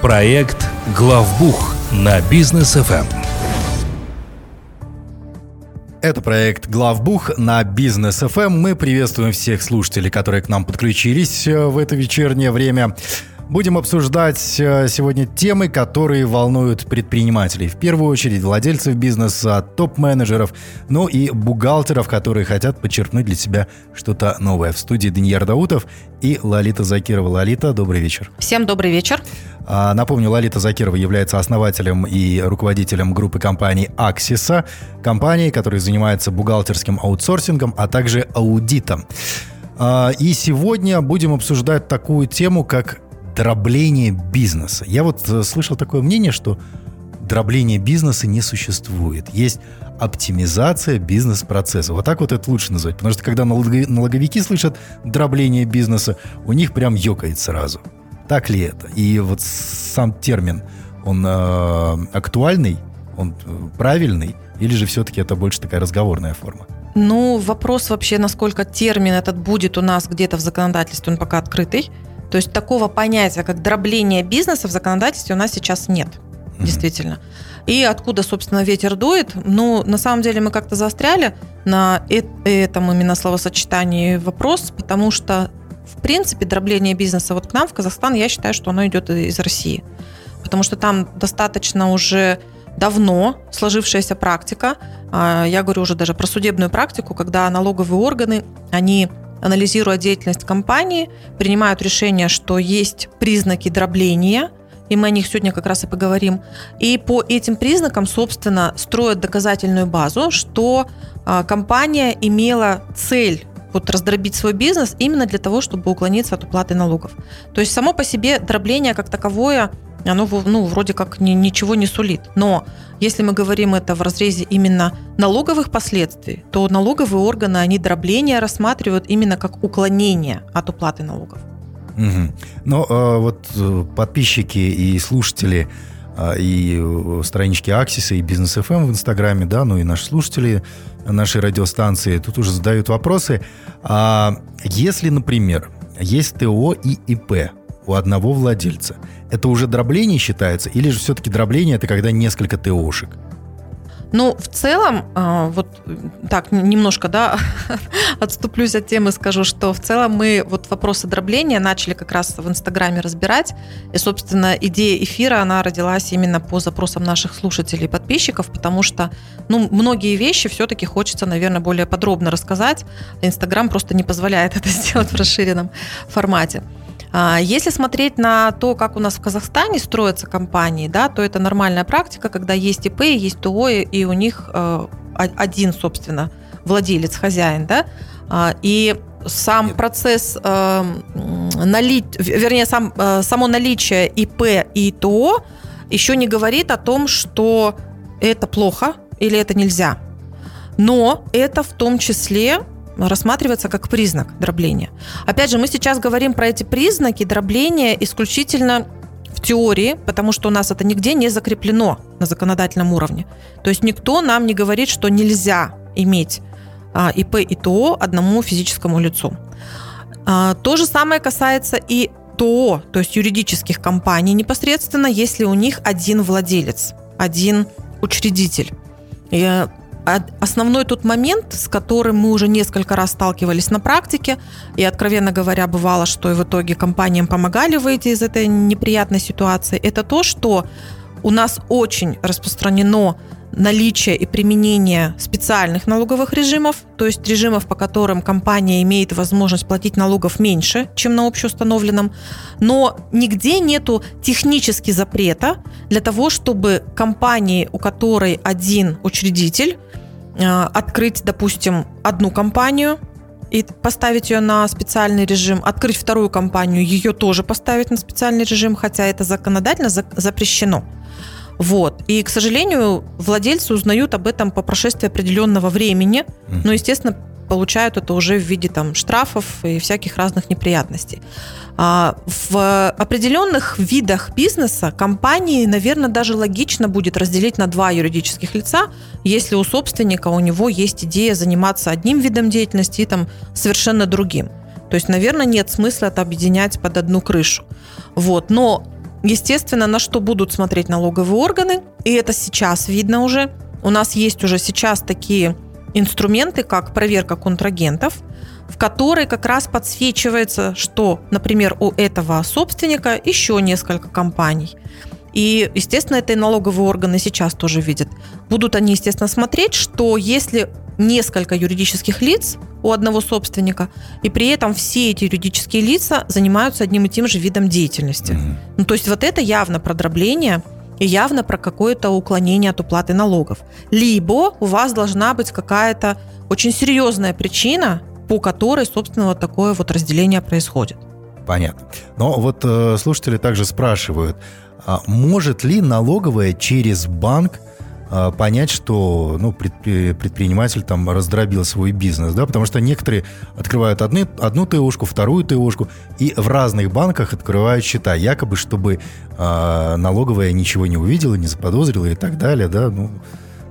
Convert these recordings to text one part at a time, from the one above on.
Проект «Главбух» на бизнес ФМ. Это проект «Главбух» на Бизнес ФМ. Мы приветствуем всех слушателей, которые к нам подключились э, в это вечернее время. Будем обсуждать э, сегодня темы, которые волнуют предпринимателей. В первую очередь владельцев бизнеса, топ-менеджеров, ну и бухгалтеров, которые хотят подчеркнуть для себя что-то новое. В студии Даниил Даутов и Лолита Закирова. Лолита, добрый вечер. Всем добрый вечер. А, напомню, Лолита Закирова является основателем и руководителем группы компаний «Аксиса», компании, которая занимается бухгалтерским аутсорсингом, а также аудитом. А, и сегодня будем обсуждать такую тему, как дробление бизнеса. Я вот э, слышал такое мнение, что дробления бизнеса не существует. Есть оптимизация бизнес-процесса. Вот так вот это лучше назвать. Потому что когда налоговики слышат дробление бизнеса, у них прям ёкает сразу. Так ли это? И вот сам термин, он э, актуальный, он э, правильный, или же все-таки это больше такая разговорная форма? Ну, вопрос вообще, насколько термин этот будет у нас где-то в законодательстве, он пока открытый. То есть такого понятия, как дробление бизнеса в законодательстве у нас сейчас нет. Mm-hmm. Действительно. И откуда, собственно, ветер дует? Ну, на самом деле мы как-то заостряли на этом именно словосочетании вопрос, потому что, в принципе, дробление бизнеса вот к нам в Казахстан, я считаю, что оно идет из России. Потому что там достаточно уже давно сложившаяся практика, а, я говорю уже даже про судебную практику, когда налоговые органы, они анализируя деятельность компании, принимают решение, что есть признаки дробления, и мы о них сегодня как раз и поговорим. И по этим признакам, собственно, строят доказательную базу, что а, компания имела цель вот раздробить свой бизнес именно для того, чтобы уклониться от уплаты налогов. То есть само по себе дробление как таковое оно ну, вроде как ни, ничего не сулит. Но если мы говорим это в разрезе именно налоговых последствий, то налоговые органы, они дробление рассматривают именно как уклонение от уплаты налогов. Угу. Но э, вот э, подписчики и слушатели э, и э, странички Аксиса и Бизнес ФМ эм в Инстаграме, да, ну и наши слушатели нашей радиостанции тут уже задают вопросы. А если, например, есть ТО и ИП у одного владельца – это уже дробление считается, или же все-таки дробление это когда несколько ТОшек? Ну, в целом, а, вот так, немножко, да, отступлюсь от темы, скажу, что в целом мы вот вопросы дробления начали как раз в Инстаграме разбирать. И, собственно, идея эфира, она родилась именно по запросам наших слушателей и подписчиков, потому что, ну, многие вещи все-таки хочется, наверное, более подробно рассказать. Инстаграм просто не позволяет это сделать в расширенном формате. А, если смотреть на то, как у нас в Казахстане строятся компании, да, то это нормальная практика, когда есть ИП, есть ТО, и у них э, один, собственно, владелец, хозяин, да, а, и сам процесс э, нали... вернее, сам, э, само наличие ИП и ТО еще не говорит о том, что это плохо или это нельзя. Но это в том числе рассматривается как признак дробления. Опять же, мы сейчас говорим про эти признаки дробления исключительно в теории, потому что у нас это нигде не закреплено на законодательном уровне. То есть никто нам не говорит, что нельзя иметь а, ИП и ТО одному физическому лицу. А, то же самое касается и ТО, то есть юридических компаний непосредственно, если у них один владелец, один учредитель. Основной тот момент, с которым мы уже несколько раз сталкивались на практике, и, откровенно говоря, бывало, что и в итоге компаниям помогали выйти из этой неприятной ситуации, это то, что у нас очень распространено наличие и применение специальных налоговых режимов, то есть режимов, по которым компания имеет возможность платить налогов меньше, чем на общеустановленном, но нигде нету технически запрета для того, чтобы компании, у которой один учредитель, э, открыть, допустим, одну компанию, и поставить ее на специальный режим, открыть вторую компанию, ее тоже поставить на специальный режим, хотя это законодательно запрещено. Вот. И, к сожалению, владельцы узнают об этом по прошествии определенного времени. Но, естественно, получают это уже в виде там, штрафов и всяких разных неприятностей. А в определенных видах бизнеса компании, наверное, даже логично будет разделить на два юридических лица, если у собственника у него есть идея заниматься одним видом деятельности и там совершенно другим. То есть, наверное, нет смысла это объединять под одну крышу. Вот. Но естественно, на что будут смотреть налоговые органы, и это сейчас видно уже. У нас есть уже сейчас такие инструменты, как проверка контрагентов, в которой как раз подсвечивается, что, например, у этого собственника еще несколько компаний. И, естественно, это и налоговые органы сейчас тоже видят. Будут они, естественно, смотреть, что если несколько юридических лиц у одного собственника, и при этом все эти юридические лица занимаются одним и тем же видом деятельности. Ну, то есть вот это явно про дробление и явно про какое-то уклонение от уплаты налогов. Либо у вас должна быть какая-то очень серьезная причина, по которой, собственно, вот такое вот разделение происходит. Понятно. Но вот э, слушатели также спрашивают, а может ли налоговая через банк понять, что ну, предприниматель там раздробил свой бизнес, да, потому что некоторые открывают одни, одну ТОшку, вторую ТОшку, и в разных банках открывают счета, якобы, чтобы э, налоговая ничего не увидела, не заподозрила и так далее, да, ну,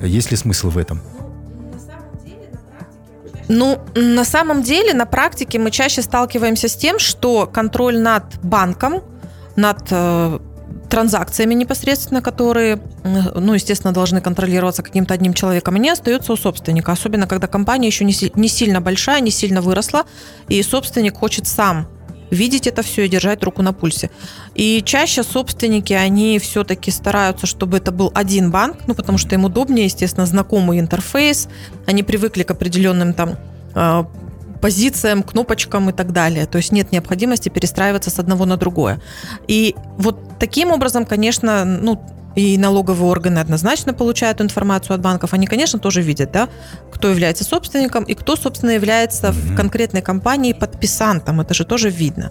есть ли смысл в этом? Ну, на самом деле, на практике мы чаще сталкиваемся с тем, что контроль над банком, над э, транзакциями непосредственно, которые, ну, естественно, должны контролироваться каким-то одним человеком, они остаются у собственника, особенно когда компания еще не, не сильно большая, не сильно выросла, и собственник хочет сам видеть это все и держать руку на пульсе. И чаще собственники, они все-таки стараются, чтобы это был один банк, ну, потому что им удобнее, естественно, знакомый интерфейс, они привыкли к определенным там а, позициям, кнопочкам и так далее. То есть нет необходимости перестраиваться с одного на другое. И вот таким образом, конечно, ну, и налоговые органы однозначно получают информацию от банков. Они, конечно, тоже видят, да, кто является собственником и кто, собственно, является mm-hmm. в конкретной компании подписантом. Это же тоже видно.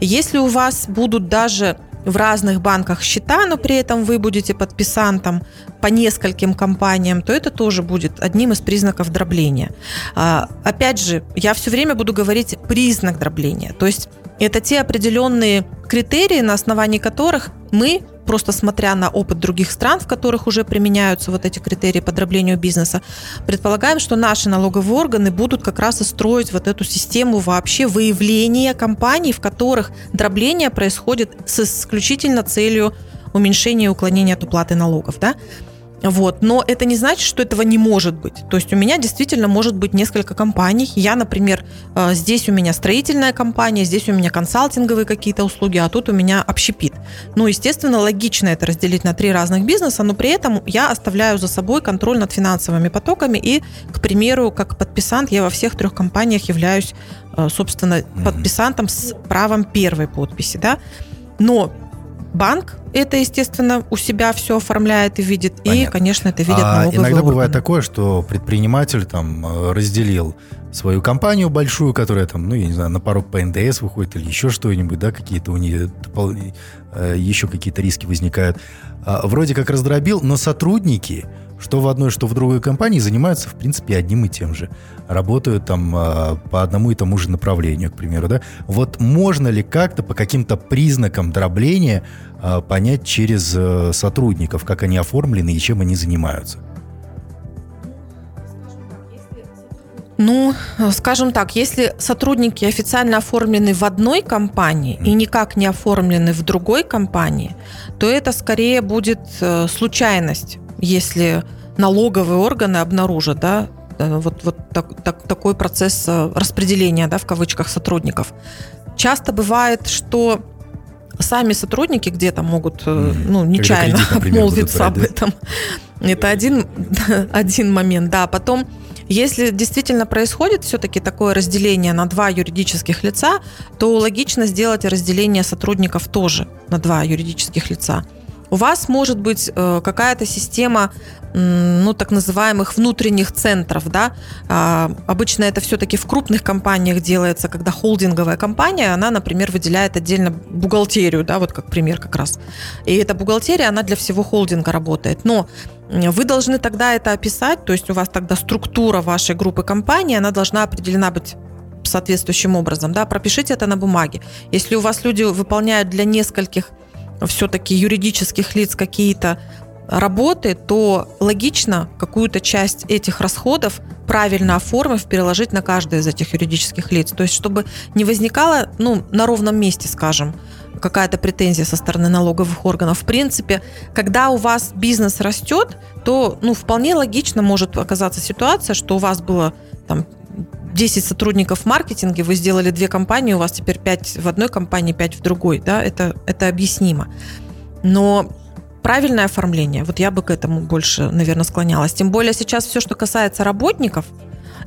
Если у вас будут даже в разных банках счета, но при этом вы будете подписантом по нескольким компаниям, то это тоже будет одним из признаков дробления. А, опять же, я все время буду говорить признак дробления. То есть это те определенные критерии, на основании которых мы просто смотря на опыт других стран, в которых уже применяются вот эти критерии по дроблению бизнеса, предполагаем, что наши налоговые органы будут как раз и строить вот эту систему вообще выявления компаний, в которых дробление происходит с исключительно целью уменьшения и уклонения от уплаты налогов. Да? Вот. Но это не значит, что этого не может быть. То есть у меня действительно может быть несколько компаний. Я, например, э, здесь у меня строительная компания, здесь у меня консалтинговые какие-то услуги, а тут у меня общепит. Ну, естественно, логично это разделить на три разных бизнеса, но при этом я оставляю за собой контроль над финансовыми потоками и, к примеру, как подписант я во всех трех компаниях являюсь, э, собственно, подписантом с правом первой подписи, да. Но банк это, естественно, у себя все оформляет и видит. Понятно. И, конечно, это видят а Иногда органы. бывает такое, что предприниматель там э, разделил свою компанию большую, которая там, ну, я не знаю, на порог по НДС выходит или еще что-нибудь, да, какие-то у нее э, еще какие-то риски возникают. А, вроде как раздробил, но сотрудники что в одной, что в другой компании занимаются, в принципе, одним и тем же. Работают там э, по одному и тому же направлению, к примеру, да. Вот можно ли как-то по каким-то признакам дробления э, понять через э, сотрудников, как они оформлены и чем они занимаются? Ну, скажем так, если сотрудники официально оформлены в одной компании и никак не оформлены в другой компании, то это скорее будет э, случайность если налоговые органы обнаружат, да, э, вот, вот так, так, такой процесс э, распределения, да, в кавычках, сотрудников. Часто бывает, что сами сотрудники где-то могут, mm. ну, нечаянно кредит, например, обмолвиться об этом. Это один, один момент, да. Потом, если действительно происходит все-таки такое разделение на два юридических лица, то логично сделать разделение сотрудников тоже на два юридических лица. У вас может быть э, какая-то система, ну, так называемых внутренних центров, да. А, обычно это все-таки в крупных компаниях делается, когда холдинговая компания, она, например, выделяет отдельно бухгалтерию, да, вот как пример как раз. И эта бухгалтерия, она для всего холдинга работает. Но вы должны тогда это описать, то есть у вас тогда структура вашей группы компаний, она должна определена быть соответствующим образом, да, пропишите это на бумаге. Если у вас люди выполняют для нескольких все-таки юридических лиц какие-то работы, то логично какую-то часть этих расходов правильно оформив, переложить на каждое из этих юридических лиц. То есть, чтобы не возникало, ну, на ровном месте, скажем, какая-то претензия со стороны налоговых органов. В принципе, когда у вас бизнес растет, то ну, вполне логично может оказаться ситуация, что у вас было там 10 сотрудников в маркетинге, вы сделали две компании, у вас теперь 5 в одной компании, 5 в другой, да, это, это объяснимо. Но правильное оформление, вот я бы к этому больше, наверное, склонялась. Тем более сейчас все, что касается работников,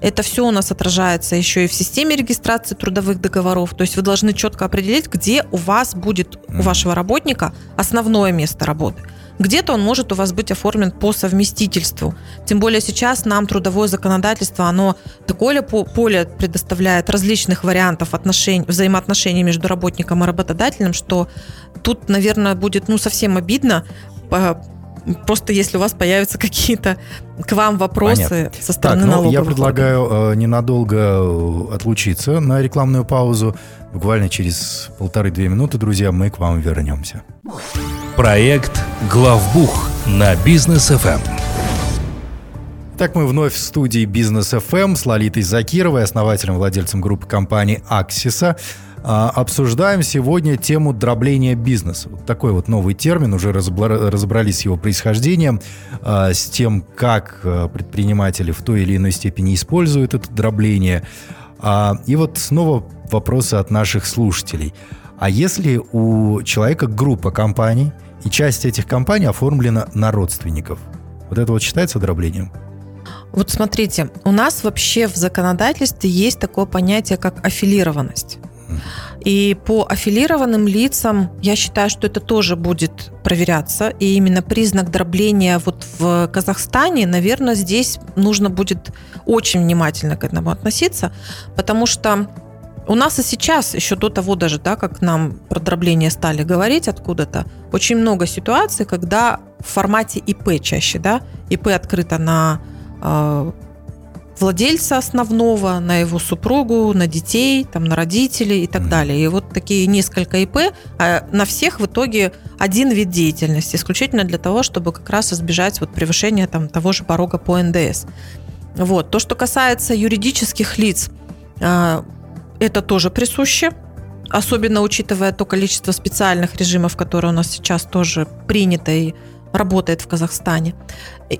это все у нас отражается еще и в системе регистрации трудовых договоров. То есть вы должны четко определить, где у вас будет, у вашего работника основное место работы. Где-то он может у вас быть оформлен по совместительству. Тем более сейчас нам трудовое законодательство, оно такое поле предоставляет различных вариантов отношений, взаимоотношений между работником и работодателем, что тут, наверное, будет ну, совсем обидно просто если у вас появятся какие-то к вам вопросы Понятно. со стороны так, ну, налоговых Я предлагаю э, ненадолго э, отлучиться на рекламную паузу. Буквально через полторы-две минуты, друзья, мы к вам вернемся. Проект «Главбух» на бизнес FM. Эм. Так мы вновь в студии Бизнес FM эм с Лолитой Закировой, основателем, владельцем группы компании Аксиса. Обсуждаем сегодня тему дробления бизнеса. Вот такой вот новый термин, уже разобрались с его происхождением, а, с тем, как а, предприниматели в той или иной степени используют это дробление. А, и вот снова вопросы от наших слушателей. А если у человека группа компаний, и часть этих компаний оформлена на родственников, вот это вот считается дроблением? Вот смотрите, у нас вообще в законодательстве есть такое понятие, как аффилированность. И по аффилированным лицам я считаю, что это тоже будет проверяться. И именно признак дробления вот в Казахстане, наверное, здесь нужно будет очень внимательно к этому относиться, потому что у нас и сейчас, еще до того даже, да, как нам про дробление стали говорить откуда-то, очень много ситуаций, когда в формате ИП чаще, да, ИП открыто на э, владельца основного, на его супругу, на детей, там, на родителей и так mm-hmm. далее. И вот такие несколько ИП, а на всех в итоге один вид деятельности, исключительно для того, чтобы как раз избежать вот превышения там, того же порога по НДС. Вот. То, что касается юридических лиц, а, это тоже присуще, особенно учитывая то количество специальных режимов, которые у нас сейчас тоже принято и работает в Казахстане.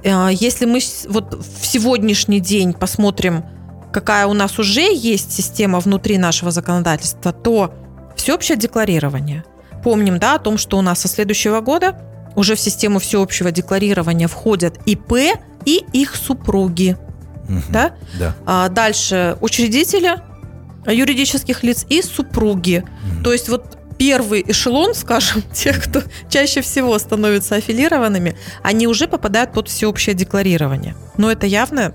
А, если мы вот в сегодняшний день посмотрим, какая у нас уже есть система внутри нашего законодательства, то всеобщее декларирование. Помним, да, о том, что у нас со следующего года уже в систему всеобщего декларирования входят ИП и их супруги. Угу, да? Да. А дальше учредители юридических лиц и супруги. То есть вот первый эшелон, скажем, тех, кто чаще всего становятся аффилированными, они уже попадают под всеобщее декларирование. Но это явно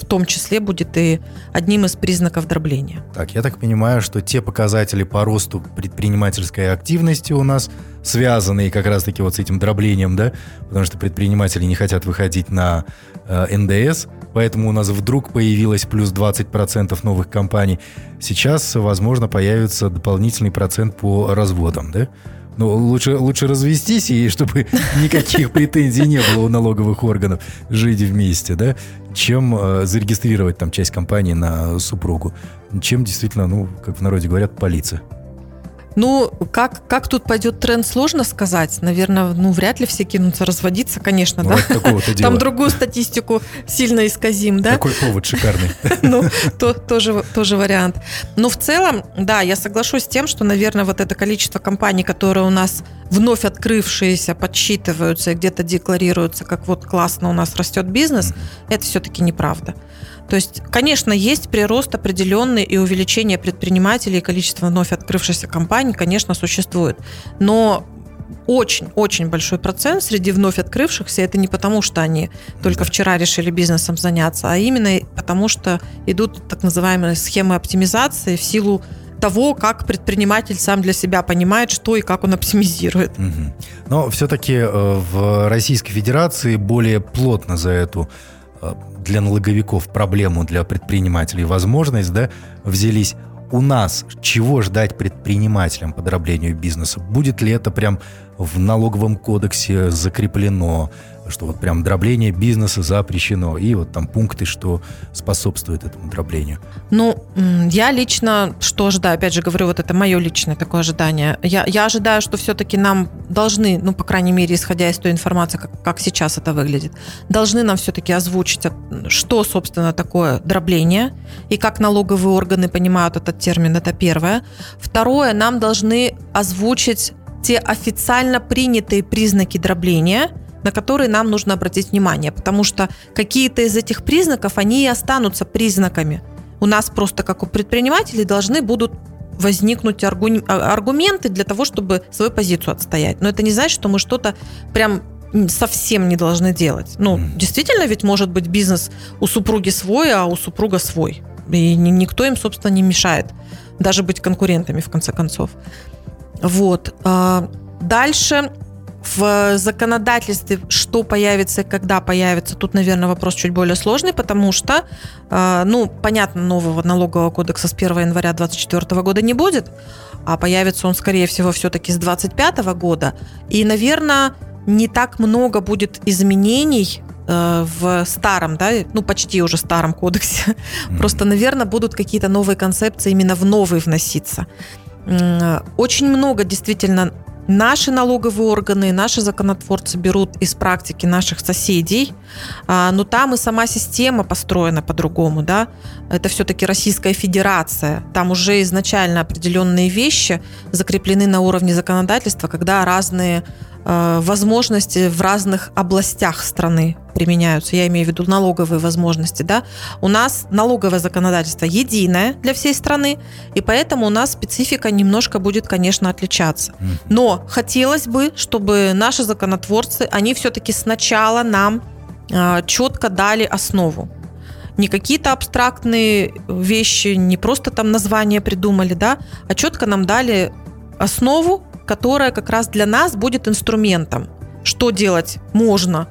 в том числе будет и одним из признаков дробления. Так, я так понимаю, что те показатели по росту предпринимательской активности у нас связанные как раз-таки вот с этим дроблением, да, потому что предприниматели не хотят выходить на э, НДС, поэтому у нас вдруг появилось плюс 20% новых компаний. Сейчас, возможно, появится дополнительный процент по разводам, да? Ну, лучше, лучше развестись, и чтобы никаких претензий не было у налоговых органов жить вместе, да, чем э, зарегистрировать там часть компании на супругу. Чем действительно, ну, как в народе говорят, полиция. Ну, как, как тут пойдет тренд, сложно сказать. Наверное, ну, вряд ли все кинутся разводиться, конечно, ну, да. Там другую статистику сильно исказим, да. Какой повод шикарный. Ну, то, тоже, тоже вариант. Но в целом, да, я соглашусь с тем, что, наверное, вот это количество компаний, которые у нас вновь открывшиеся, подсчитываются и где-то декларируются, как вот классно у нас растет бизнес, это все-таки неправда. То есть, конечно, есть прирост определенный и увеличение предпринимателей, количество вновь открывшихся компаний, конечно, существует. Но очень-очень большой процент среди вновь открывшихся, это не потому, что они только вчера решили бизнесом заняться, а именно потому, что идут так называемые схемы оптимизации в силу того, как предприниматель сам для себя понимает, что и как он оптимизирует. Угу. Но все-таки э, в Российской Федерации более плотно за эту э, для налоговиков проблему для предпринимателей возможность, да, взялись у нас чего ждать предпринимателям по дроблению бизнеса? Будет ли это прям в налоговом кодексе закреплено, что вот прям дробление бизнеса запрещено, и вот там пункты, что способствует этому дроблению. Ну, я лично, что ожидаю, опять же говорю, вот это мое личное такое ожидание. Я, я ожидаю, что все-таки нам должны, ну, по крайней мере, исходя из той информации, как, как сейчас это выглядит, должны нам все-таки озвучить, что, собственно, такое дробление, и как налоговые органы понимают этот термин, это первое. Второе, нам должны озвучить те официально принятые признаки дробления – на которые нам нужно обратить внимание, потому что какие-то из этих признаков, они и останутся признаками. У нас просто, как у предпринимателей, должны будут возникнуть аргументы для того, чтобы свою позицию отстоять. Но это не значит, что мы что-то прям совсем не должны делать. Ну, действительно, ведь может быть бизнес у супруги свой, а у супруга свой. И никто им, собственно, не мешает даже быть конкурентами, в конце концов. Вот. А, дальше в законодательстве, что появится и когда появится, тут, наверное, вопрос чуть более сложный, потому что, э, ну, понятно, нового налогового кодекса с 1 января 2024 года не будет, а появится он, скорее всего, все-таки с 2025 года. И, наверное, не так много будет изменений э, в старом, да, ну почти уже старом кодексе. Mm-hmm. Просто, наверное, будут какие-то новые концепции именно в новый вноситься. Очень много действительно Наши налоговые органы, наши законотворцы берут из практики наших соседей, а, но там и сама система построена по-другому, да. Это все-таки Российская Федерация. Там уже изначально определенные вещи закреплены на уровне законодательства, когда разные возможности в разных областях страны применяются. Я имею в виду налоговые возможности. Да? У нас налоговое законодательство единое для всей страны, и поэтому у нас специфика немножко будет, конечно, отличаться. Но хотелось бы, чтобы наши законотворцы, они все-таки сначала нам э, четко дали основу не какие-то абстрактные вещи, не просто там название придумали, да, а четко нам дали основу, которая как раз для нас будет инструментом. Что делать можно,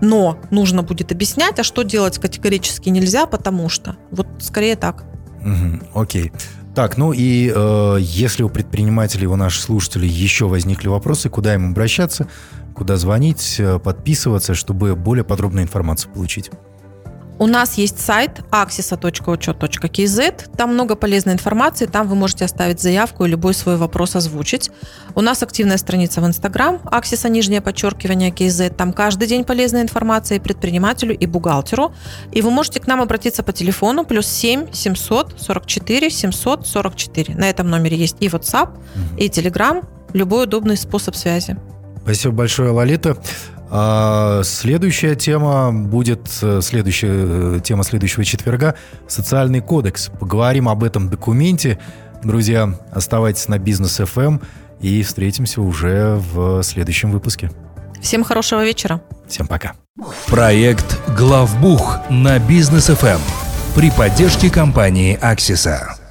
но нужно будет объяснять, а что делать категорически нельзя, потому что. Вот скорее так. Угу, окей. Так, ну и э, если у предпринимателей, у наших слушателей еще возникли вопросы, куда им обращаться, куда звонить, э, подписываться, чтобы более подробную информацию получить? У нас есть сайт axisa.учет.kz. Там много полезной информации. Там вы можете оставить заявку и любой свой вопрос озвучить. У нас активная страница в Инстаграм Axisa, нижнее подчеркивание KZ. Там каждый день полезная информация и предпринимателю, и бухгалтеру. И вы можете к нам обратиться по телефону плюс 7 744 744. На этом номере есть и WhatsApp, и Telegram. Любой удобный способ связи. Спасибо большое, Лолита. А следующая тема будет, э, следующая э, тема следующего четверга – социальный кодекс. Поговорим об этом документе. Друзья, оставайтесь на Бизнес FM эм и встретимся уже в следующем выпуске. Всем хорошего вечера. Всем пока. Проект «Главбух» на Бизнес FM при поддержке компании «Аксиса».